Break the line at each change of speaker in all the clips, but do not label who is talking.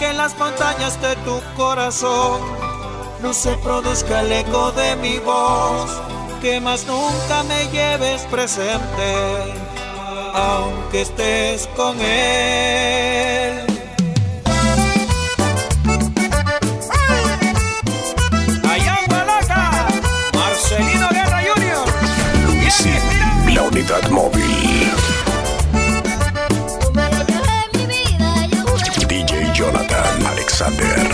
que en las montañas de tu corazón no se produzca el eco de mi voz, que más nunca me lleves presente, aunque estés con él. Marcelino Guerra Junior.
Luisin, la unidad móvil. Jonathan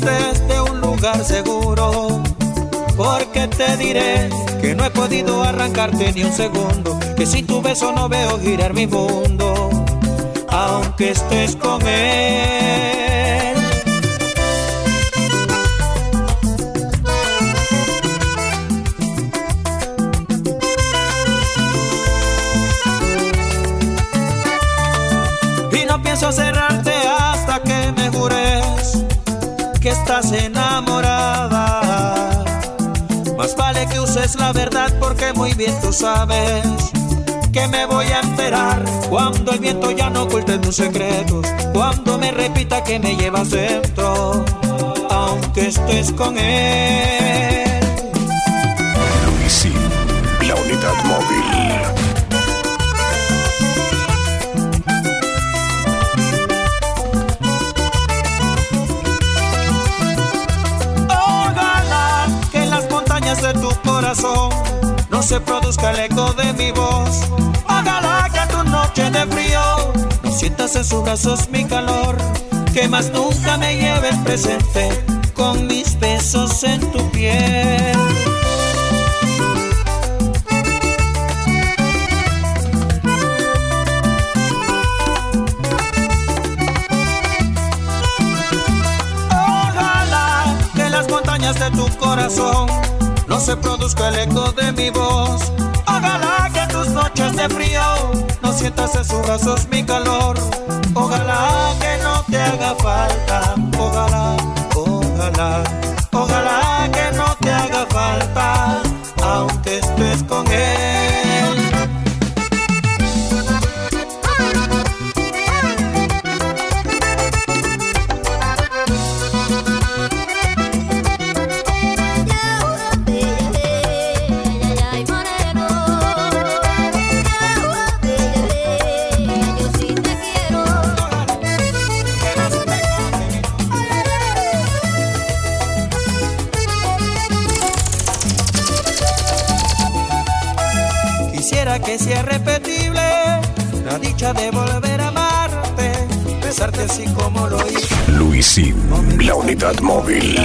desde un lugar seguro. Porque te diré que no he podido arrancarte ni un segundo. Que sin tu beso no veo girar mi mundo. Aunque estés con él. Y no pienso cerrarte estás enamorada. Más vale que uses la verdad porque muy bien tú sabes que me voy a enterar cuando el viento ya no oculte tus secretos, cuando me repita que me llevas dentro, aunque estés con él. Se produzca el eco de mi voz. Ojalá que tu noche de frío no sientas en sus brazos mi calor. Que más nunca me lleves presente con mis besos en tu piel. Que las montañas de tu corazón no se produzca el eco de mi voz. Ojalá que en tus noches de frío no sientas en sus brazos mi calor. Ojalá que no te haga falta. Ojalá, ojalá, ojalá la
unidad móvil.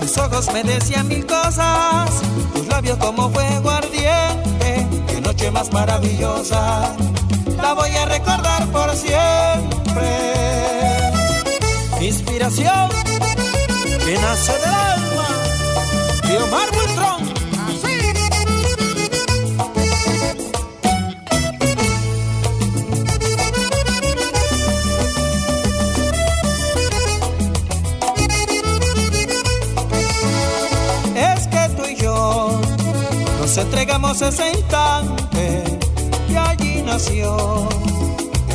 Tus ojos me decían mil cosas, tus labios como fuego ardiente, qué noche más maravillosa, la voy a recordar por siempre. Inspiración que nace del alma Omar Buitrón. Entregamos ese instante y allí nació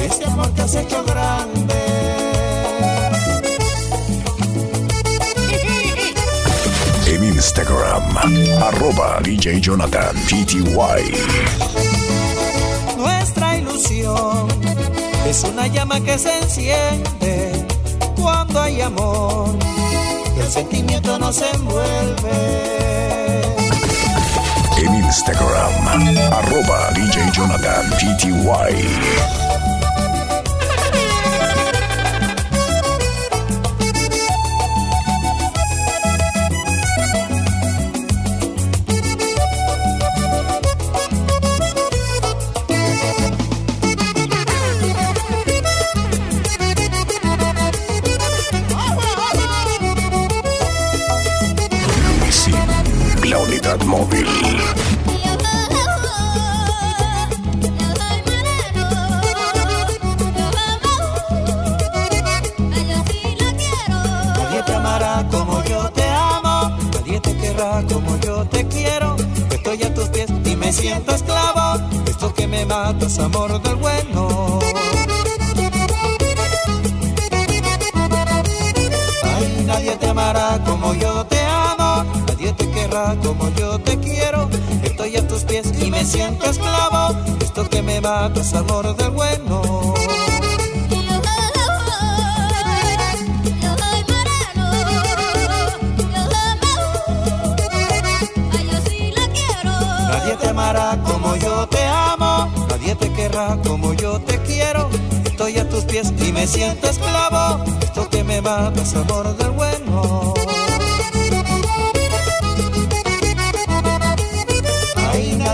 ese amor que has hecho grande.
En Instagram, arroba DJ Jonathan PTY.
Nuestra ilusión es una llama que se enciende cuando hay amor. y El sentimiento nos envuelve.
Instagram, arroba DJ Jonathan PTY.
Como yo te quiero. Estoy a tus pies y me siento esclavo, esto que me matas, amor del bueno. Nadie te amará como yo te amo, nadie te querrá como yo te quiero. Estoy a tus pies y me siento esclavo, esto que me matas, amor del bueno.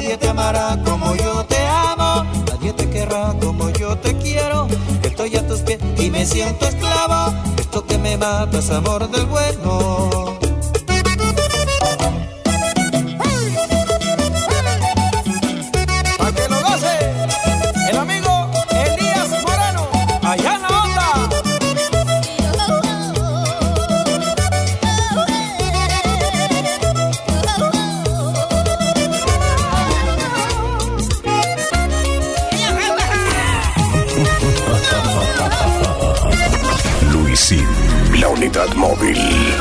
Nadie te amará como yo te amo, nadie te querrá como yo te quiero. Estoy a tus pies y me siento esclavo, esto que me matas, amor del bueno.
Móvil.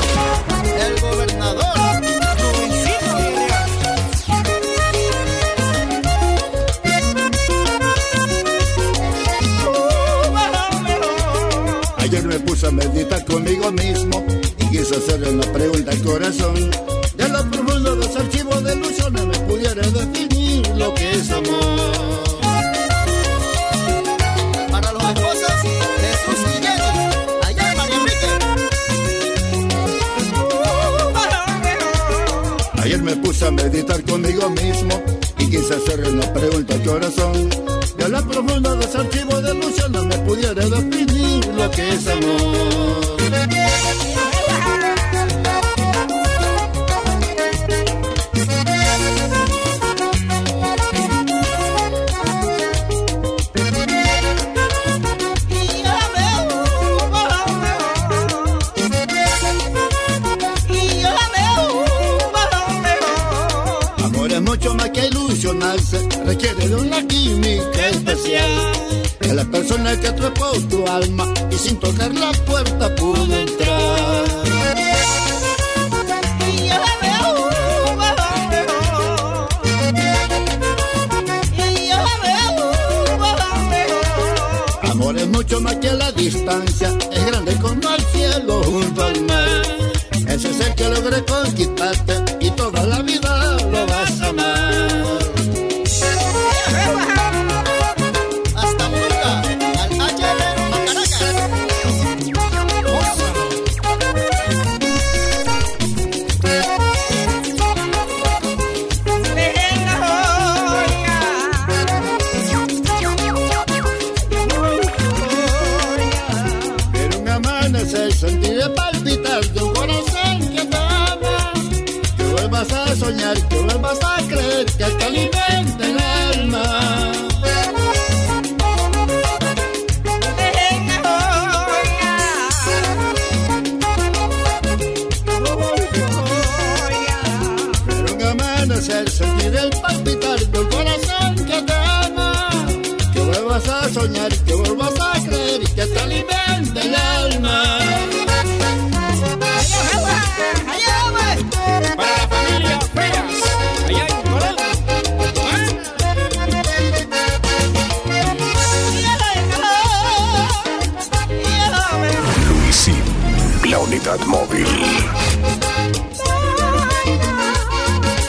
Móvil.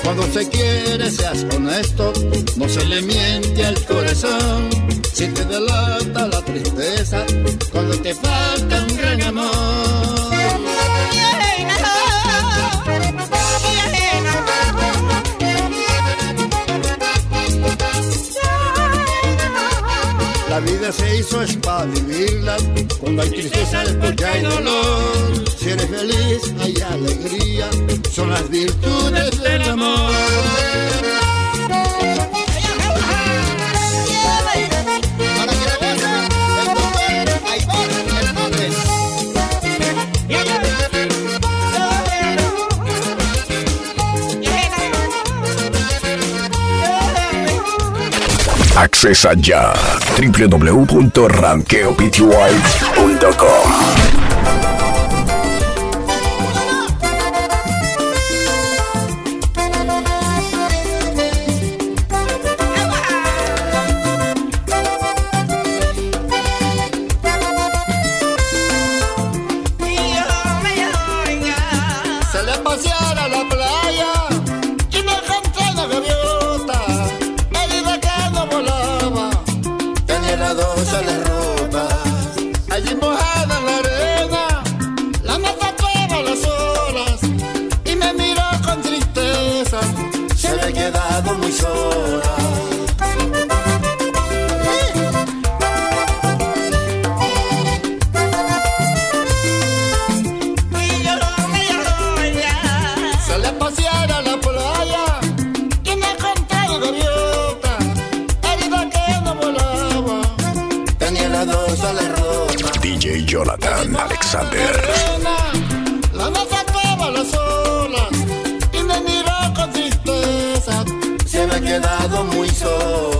Cuando se quiere, seas honesto, no se le miente al corazón. Si te delata la tristeza, cuando te falta un gran amor. La vida se hizo es para vivirla, cuando hay tristeza después que hay dolor. Si eres feliz, hay alegría, son las virtudes del amor.
Accesa ya
www.rankeopty.com. La
Jonathan Alexander.
La noche acaba las olas y me miró con tristeza. Se me ha quedado muy solo.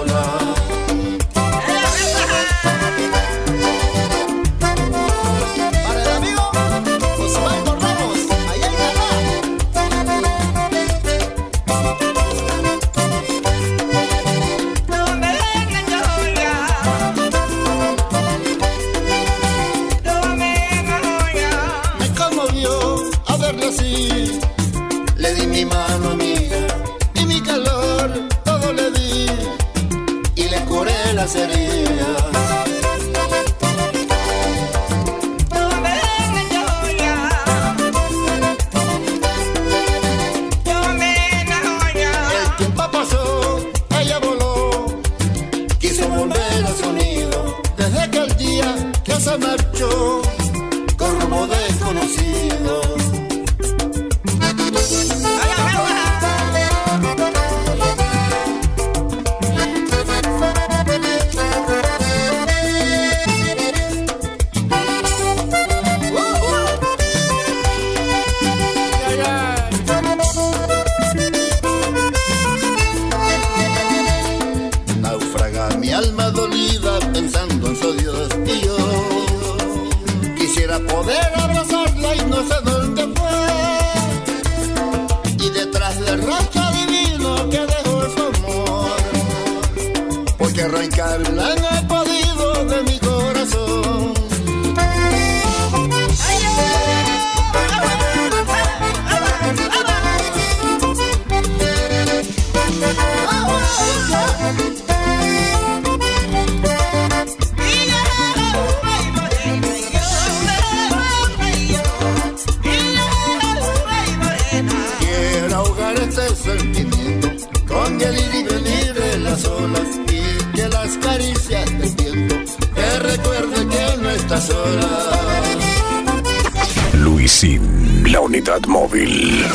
Luisín, la unidad móvil.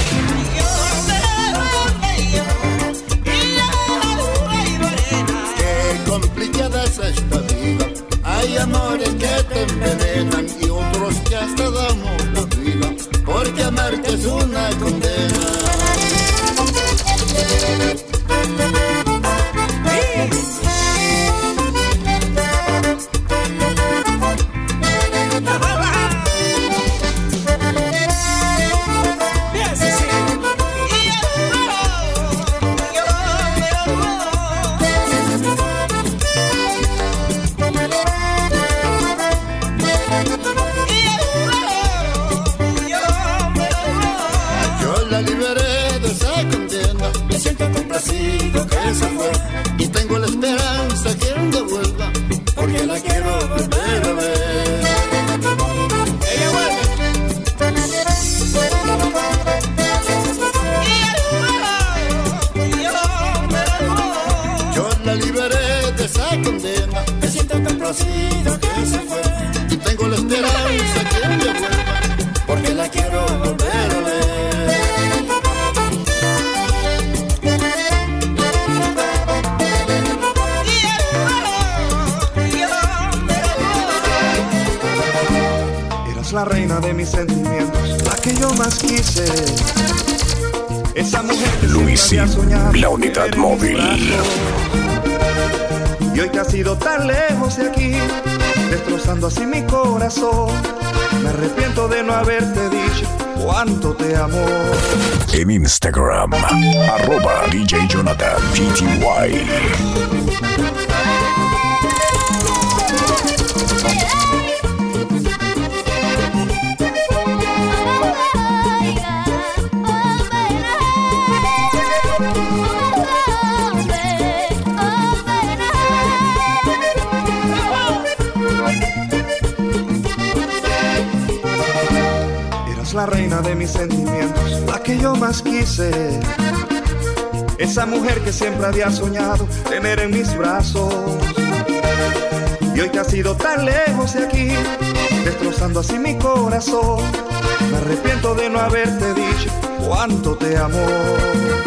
Qué complicada es esta vida. Hay amores que te envenenan y otros que hasta damos la vida. Porque amarte es una condena.
quise. Esa mujer que Luisi,
la unidad móvil.
Y hoy que has ido tan lejos de aquí, destrozando así mi corazón. Me arrepiento de no haberte dicho cuánto te amo.
En Instagram, arroba DJ Jonathan PTY.
Sentimientos, la que yo más quise. Esa mujer que siempre había soñado tener en mis brazos. Y hoy que has ido tan lejos de aquí, destrozando así mi corazón, me arrepiento de no haberte dicho cuánto te amo.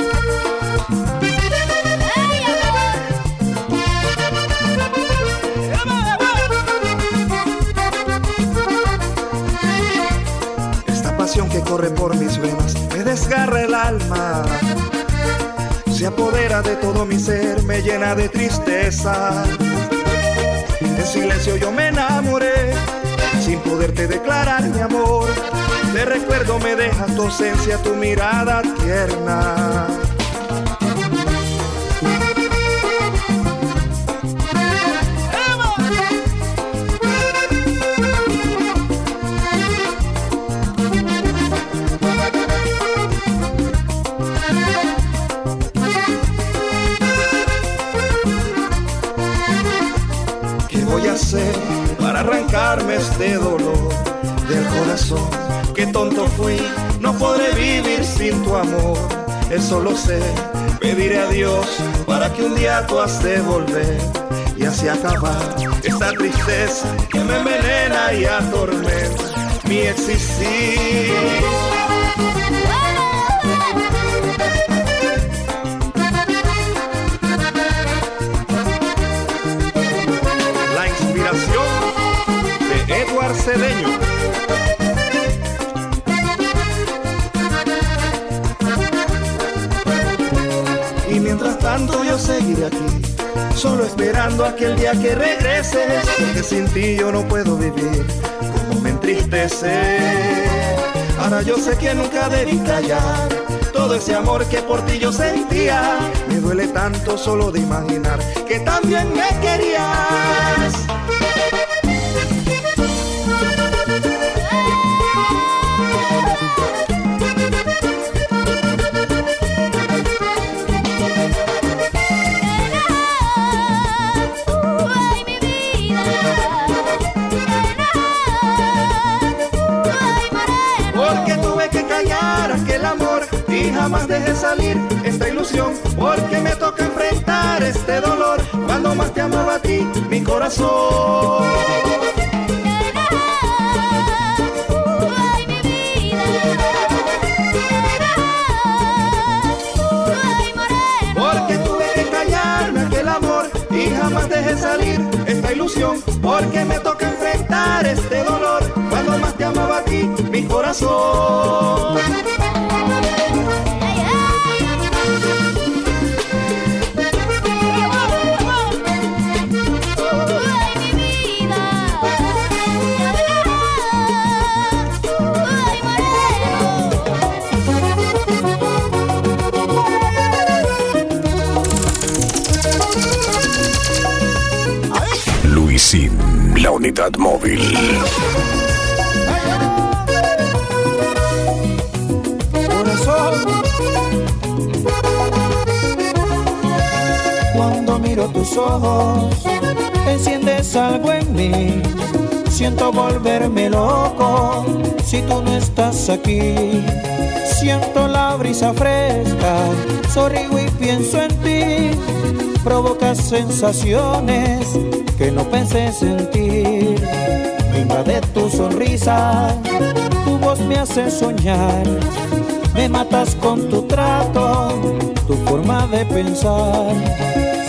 Desgarra el alma. Se apodera de todo mi ser, me llena de tristeza. En silencio yo me enamoré, sin poderte declarar mi amor. De recuerdo me deja tu ausencia, tu mirada tierna. Del corazón? Qué tonto fui, no podré vivir sin tu amor. Eso lo sé, pediré a Dios para que un día tú has de volver y así acabar esta tristeza que me envenena y atormenta mi existir. Y mientras tanto yo seguiré aquí, solo esperando aquel día que regreses, porque sin ti yo no puedo vivir, como me entristece. Ahora yo sé que nunca debí callar todo ese amor que por ti yo sentía. Me duele tanto solo de imaginar que también me querías. Y jamás dejé salir esta ilusión. Porque me toca enfrentar este dolor cuando más te amaba a ti, mi corazón. Porque tuve que callarme aquel amor y jamás dejé salir esta ilusión. Porque me toca enfrentar este dolor cuando más te amaba a ti, mi corazón.
Móvil.
Cuando miro tus ojos, enciendes algo en mí. Siento volverme loco si tú no estás aquí. Siento la brisa fresca, sonrío y pienso en ti. Provocas sensaciones que no pensé sentir. Me invade tu sonrisa, tu voz me hace soñar. Me matas con tu trato, tu forma de pensar.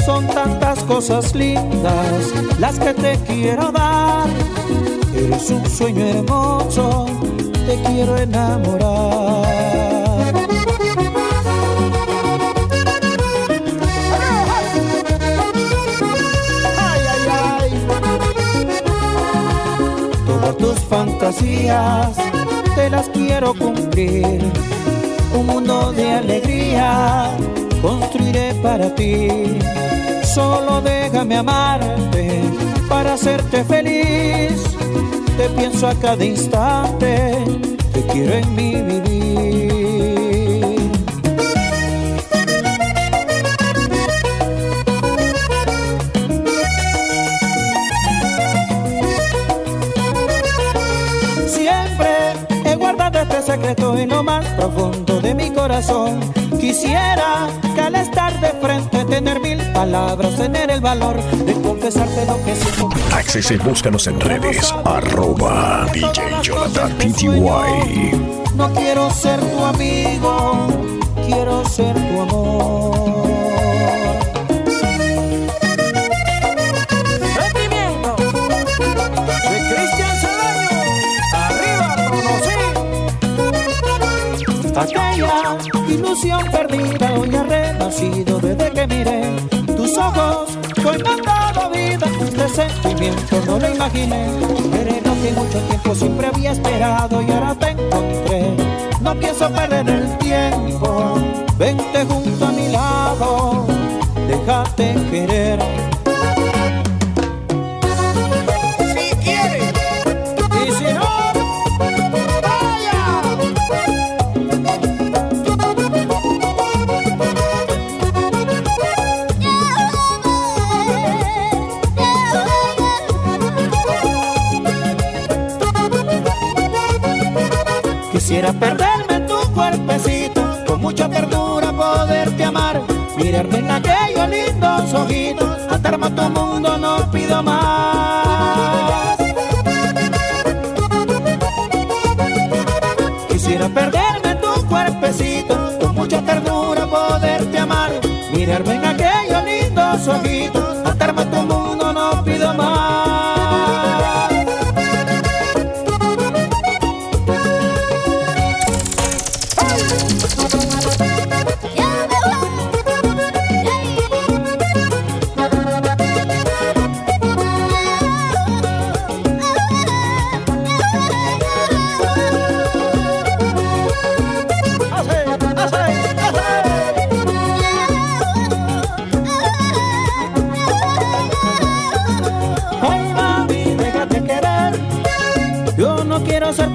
Son tantas cosas lindas las que te quiero dar. Eres un sueño hermoso, te quiero enamorar. Fantasías te las quiero cumplir. Un mundo de alegría construiré para ti. Solo déjame amarte para hacerte feliz. Te pienso a cada instante, te quiero en mi vivir. Profundo de mi corazón. Quisiera que al estar de frente tener mil palabras, tener el valor de confesarte lo que siento.
Accese y búscanos en redes. Arroba DJ Jonathan PTY.
No quiero ser tu amigo, quiero ser tu amor. Aquella ilusión perdida hoy ha renacido desde que miré tus ojos. Hoy me han dado vida, este sentimiento no lo imaginé. Eres lo que mucho tiempo siempre había esperado y ahora te encontré. No pienso perder el tiempo, vente junto a mi lado, déjate querer. Mucha ternura poderte amar, mirarme en aquellos lindos ojitos, atarme a tu mundo no pido más. Quisiera perderme tu cuerpecito,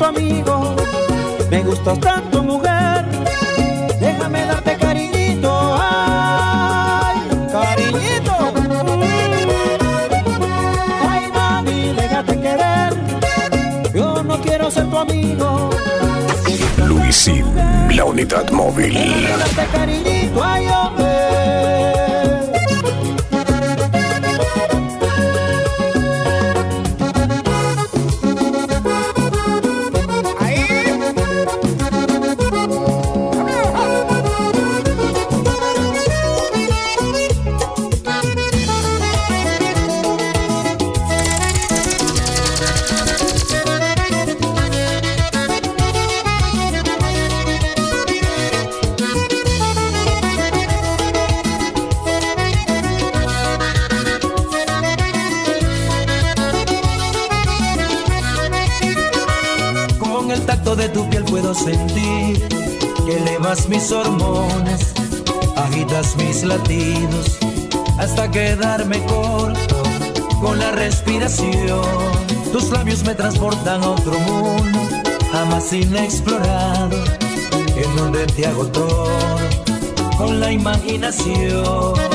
amigo. Me gustas tanto, mujer. Déjame darte cariñito. Ay, cariñito. Ay, mami, déjate querer. Yo no quiero ser tu amigo.
Luisín, la unidad móvil.
Déjame darte cariñito. Ay, hombre.
Elevas mis hormonas, agitas mis latidos hasta quedarme corto con la respiración. Tus labios me transportan a otro mundo, jamás inexplorado, en donde te hago todo con la imaginación.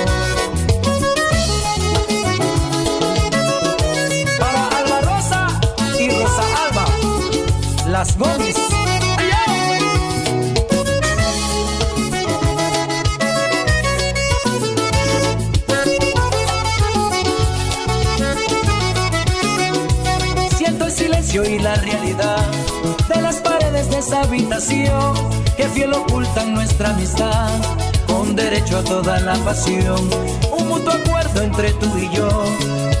Siento el silencio y la realidad de las paredes de esa habitación que fiel ocultan nuestra amistad con derecho a toda la pasión. Un mutuo acuerdo entre tú y yo,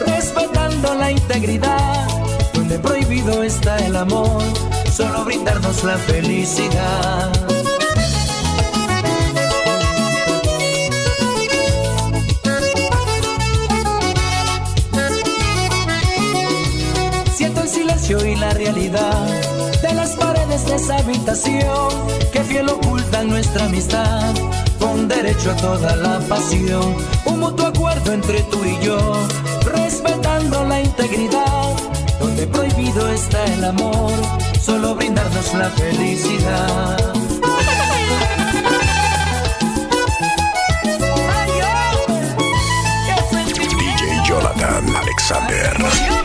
respetando la integridad, donde prohibido está el amor solo brindarnos la felicidad. Siento el silencio y la realidad de las paredes de esa habitación que fiel ocultan nuestra amistad con derecho a toda la pasión. Un mutuo acuerdo entre tú y yo, respetando la integridad, donde prohibido está el amor, solo brindarnos la felicidad. Ay.
DJ Jonathan Alexander.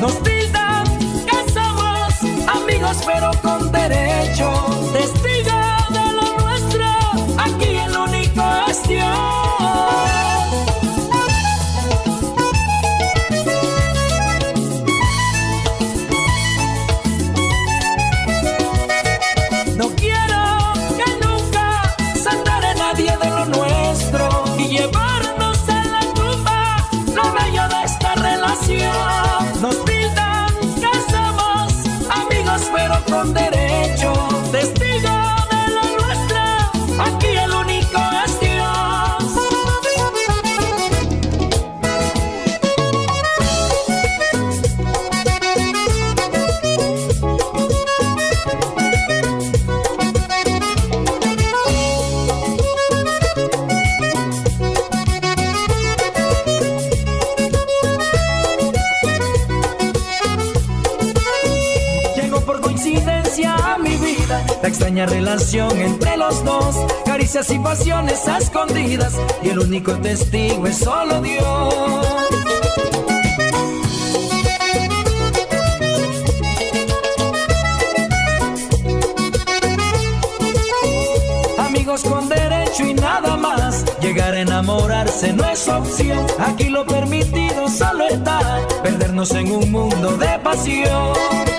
Nos único testigo es solo Dios. Amigos con derecho y nada más. Llegar a enamorarse no es opción. Aquí lo permitido solo está. Perdernos en un mundo de pasión.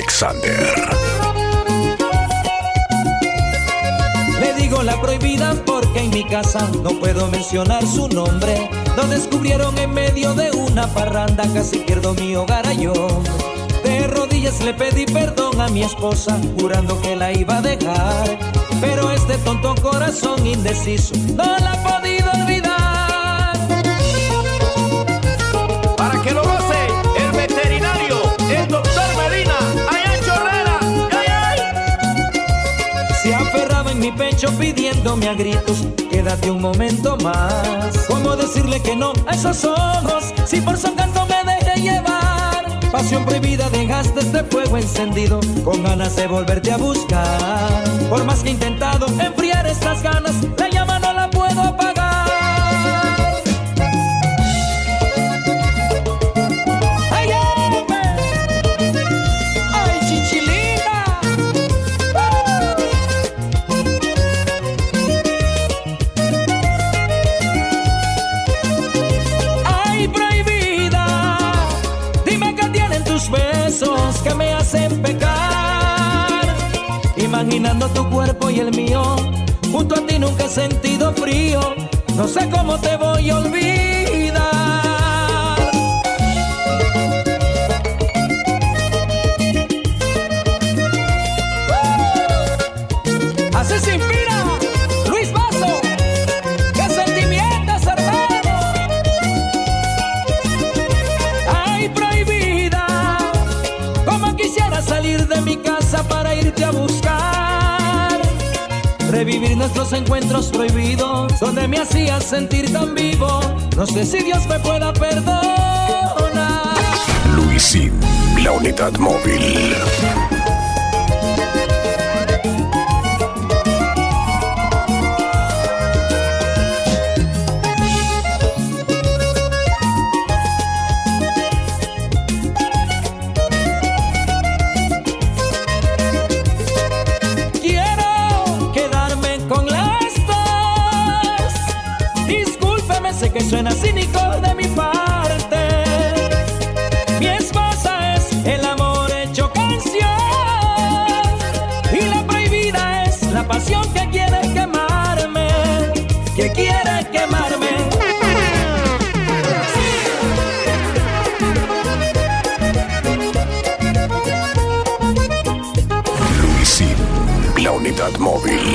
Alexander.
Le digo la prohibida porque en mi casa no puedo mencionar su nombre. Lo descubrieron en medio de una parranda, casi pierdo mi hogar a yo. De rodillas le pedí perdón a mi esposa, jurando que la iba a dejar. Pero este tonto corazón indeciso no la ha mi pecho pidiéndome a gritos, quédate un momento más. ¿Cómo decirle que no a esos ojos si por su encanto me dejé llevar? Pasión prohibida dejaste este fuego encendido, con ganas de volverte a buscar. Por más que he intentado enfriar estas ganas, la Imaginando tu cuerpo y el mío, junto a ti nunca he sentido frío. No sé cómo te voy a olvidar. Revivir nuestros encuentros prohibidos, donde me hacías sentir tan vivo. No sé si Dios me pueda perdonar.
Luisín, la unidad móvil.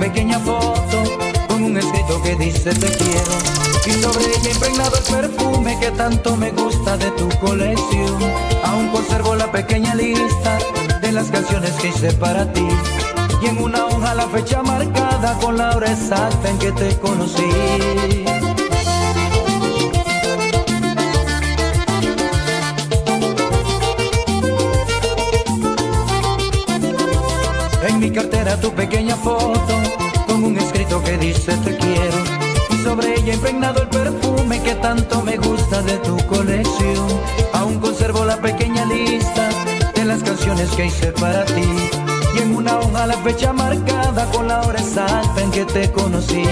pequeña foto con un escrito que dice te quiero. Y sobre ella impregnado el perfume que tanto me gusta de tu colección. Aún conservo la pequeña lista de las canciones que hice para ti. Y en una hoja la fecha marcada con la hora exacta en que te conocí. En mi cartera tu pequeña foto que dice te quiero. Y sobre ella impregnado el perfume que tanto me gusta de tu colección. Aún conservo la pequeña lista de las canciones que hice para ti. Y en una hoja la fecha marcada con la hora exacta en que te conocí.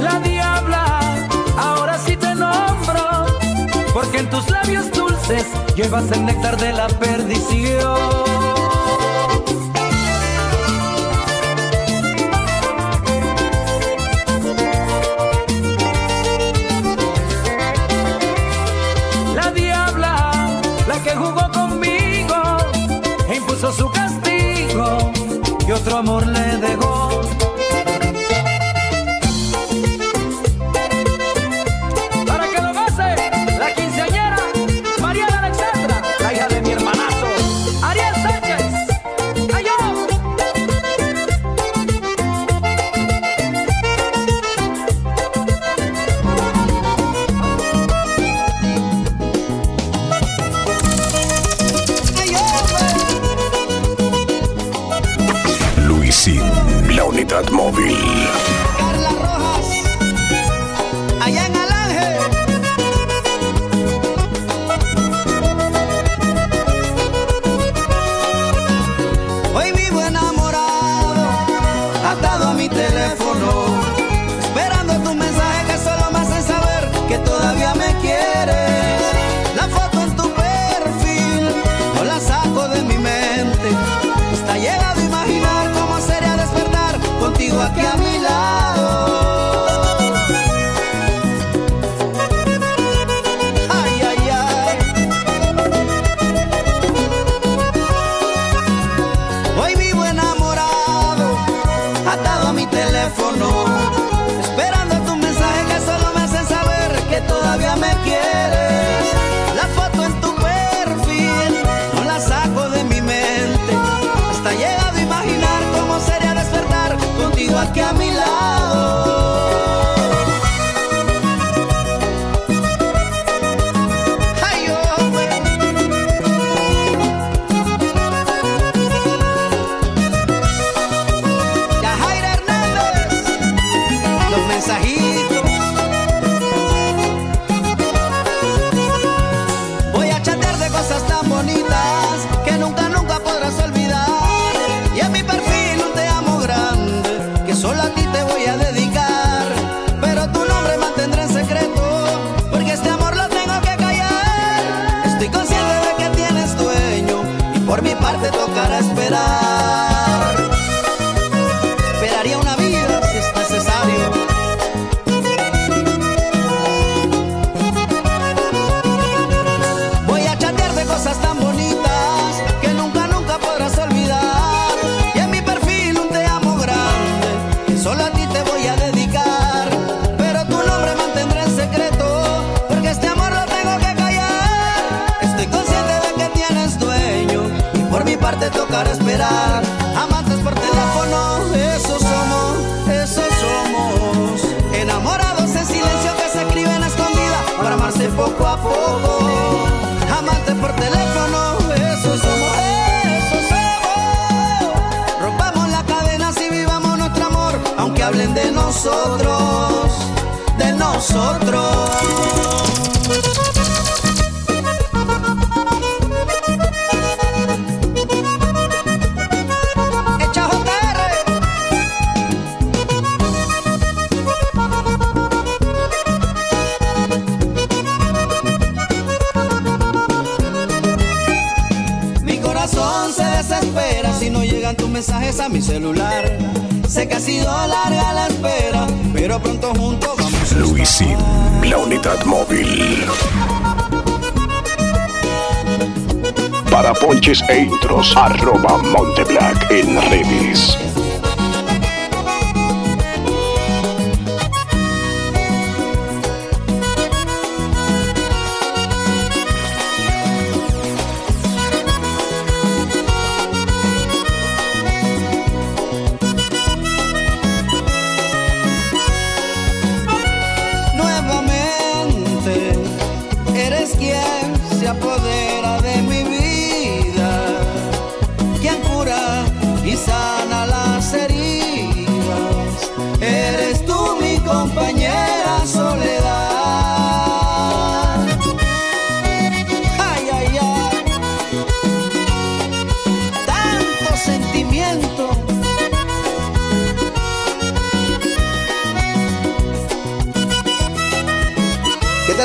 La diabla, ahora sí te nombro, porque en tus labios dulces llevas el néctar de la perdición.
arroba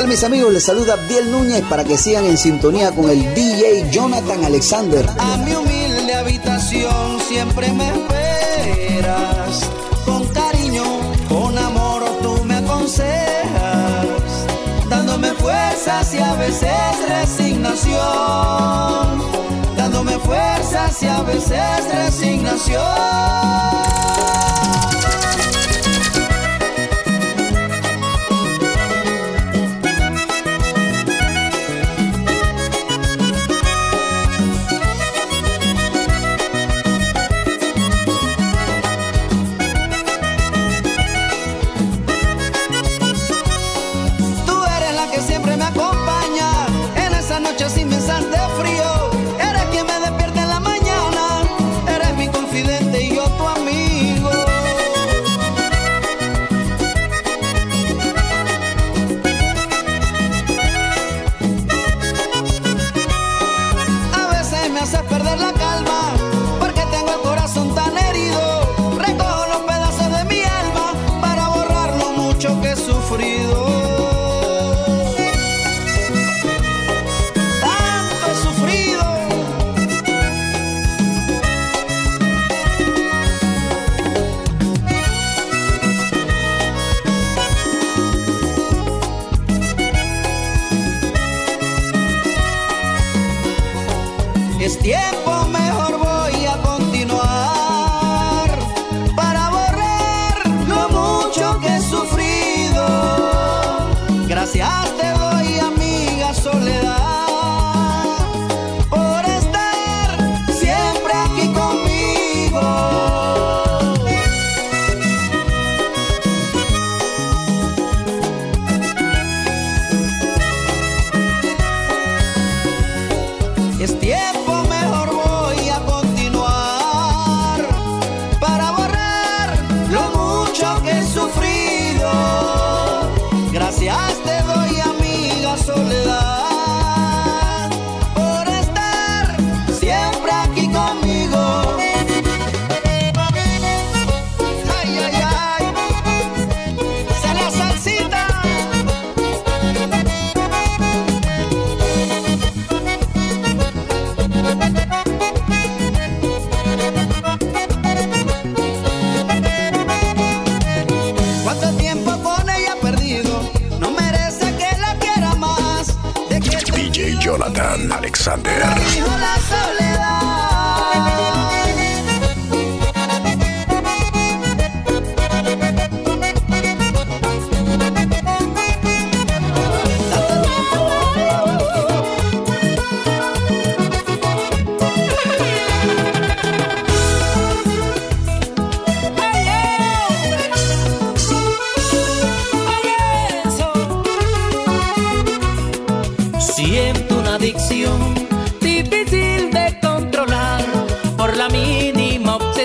mis amigos? Les saluda Abdiel Núñez para que sigan en sintonía con el DJ Jonathan Alexander.
A mi humilde habitación siempre me esperas, con cariño, con amor tú me aconsejas, dándome fuerzas y a veces resignación, dándome fuerzas y a veces resignación.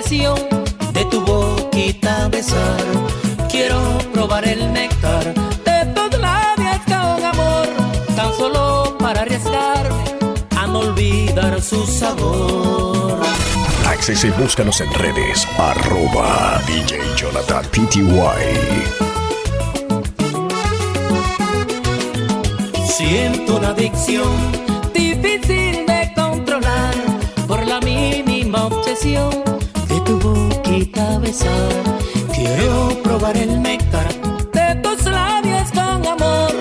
De tu
boquita besar. Quiero probar el néctar de tus labios con amor, tan solo para arriesgarme a no olvidar su sabor.
Access y búscanos en redes. Arroba DJ Jonathan PTY.
Siento una adicción difícil de controlar por la mínima obsesión Quiero probar el néctar de tus labios con amor,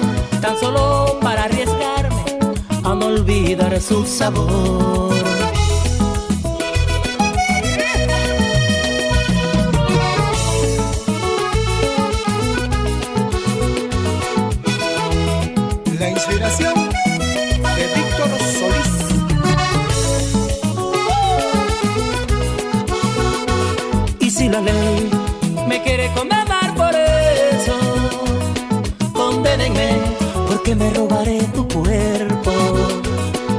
tan solo para arriesgarme a no olvidar su sabor.
La inspiración
quiere condenar por eso, condénenme porque me robaré tu cuerpo.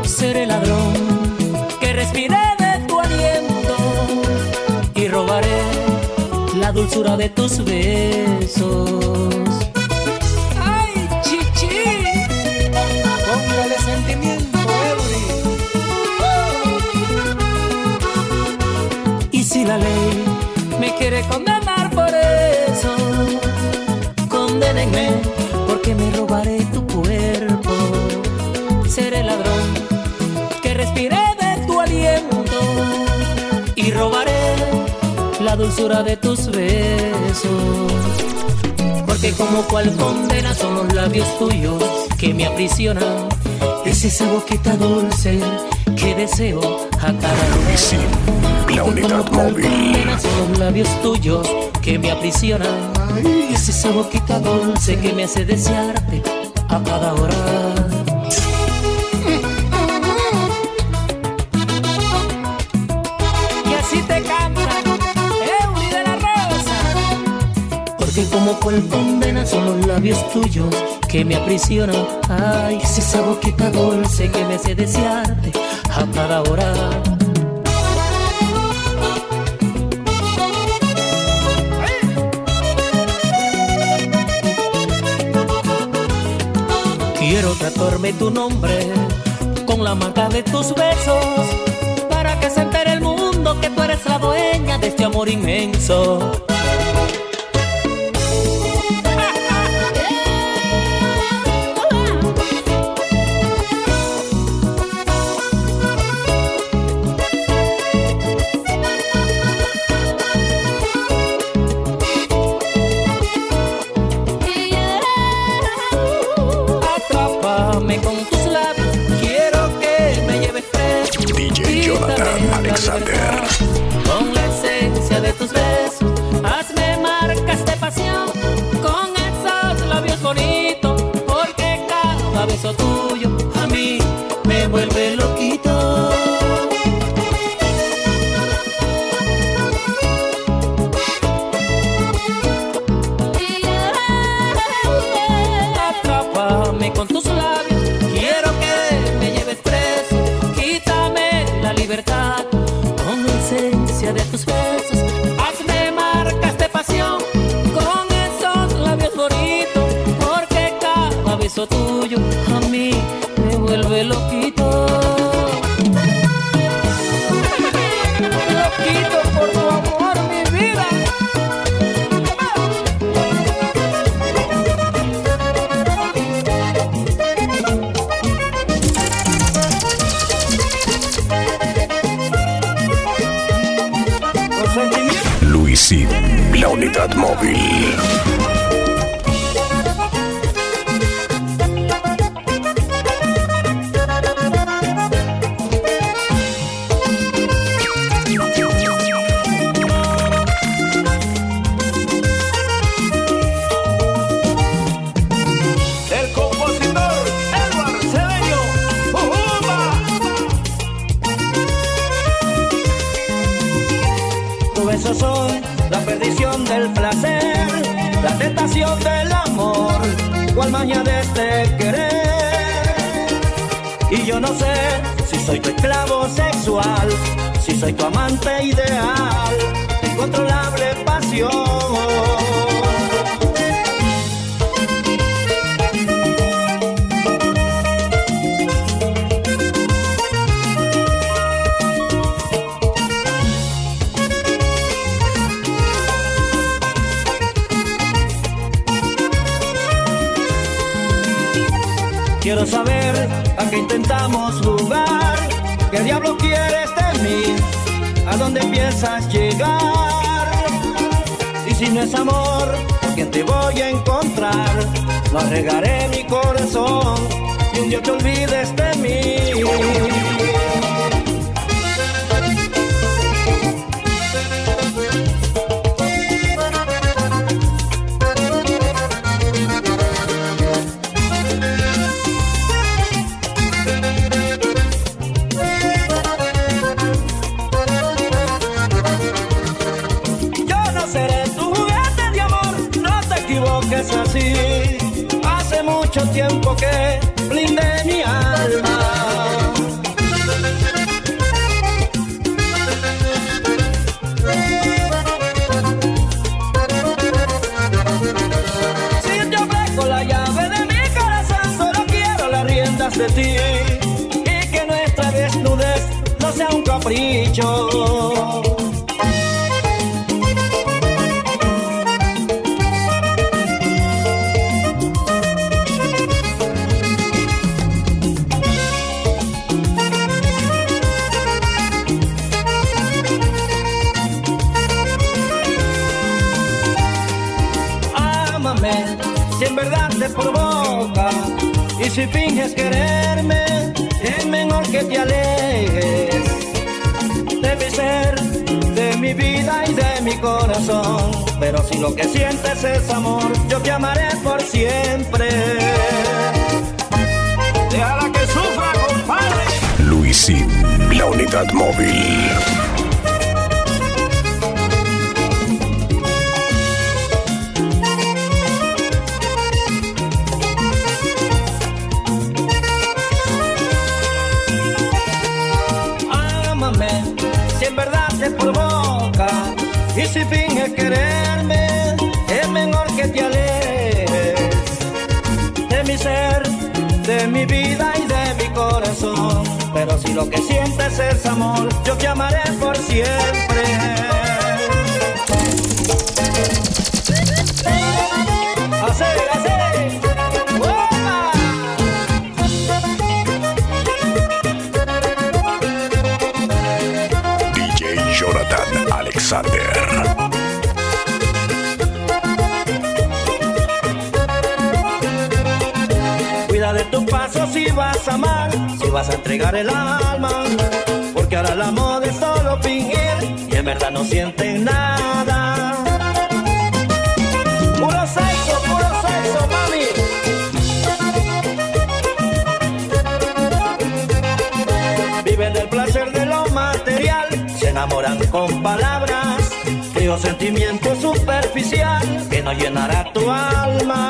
Seré ladrón que respire de tu aliento y robaré la dulzura de tus besos. La dulzura de tus besos. Porque como cual condena son los labios tuyos que me aprisionan. Es esa boquita dulce que deseo a cada
Luisín, la unidad móvil.
Condena son los labios tuyos que me aprisionan. Es esa boquita dulce que me hace desearte a cada hora. Cual condena son los labios tuyos que me aprisionan. Ay, es esa boquita dulce que me hace desearte a cada hora. Quiero tatuarme tu nombre con la marca de tus besos para que se entere el mundo que tú eres la dueña de este amor inmenso.
yo te amaré por siempre.
DJ Jonathan Alexander.
Cuida de tus pasos si vas a amar, si vas a entregar el alma que ahora la moda es solo fingir y en verdad no sienten nada. Puro sexo, puro sexo, mami. Viven del placer de lo material, se enamoran con palabras, frío sentimiento superficial que no llenará tu alma.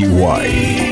Jonathan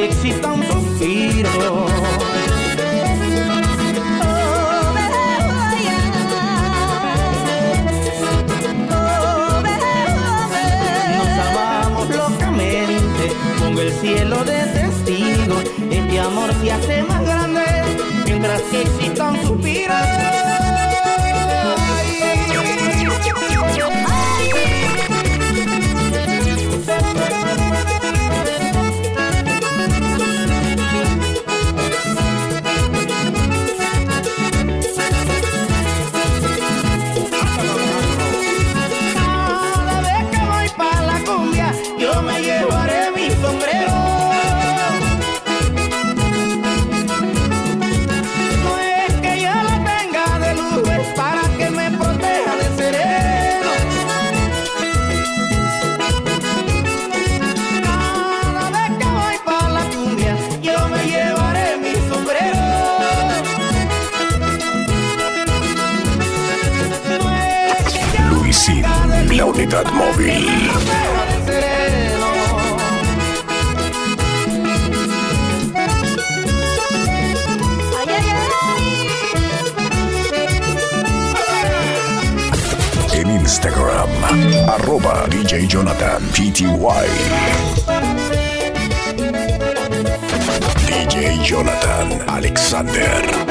que
exista un suspiro. Nos amamos locamente con el cielo de testigo, este amor se hace más grande mientras que exista un suspiro.
En Instagram, arroba DJ Jonathan PTY. DJ Jonathan Alexander.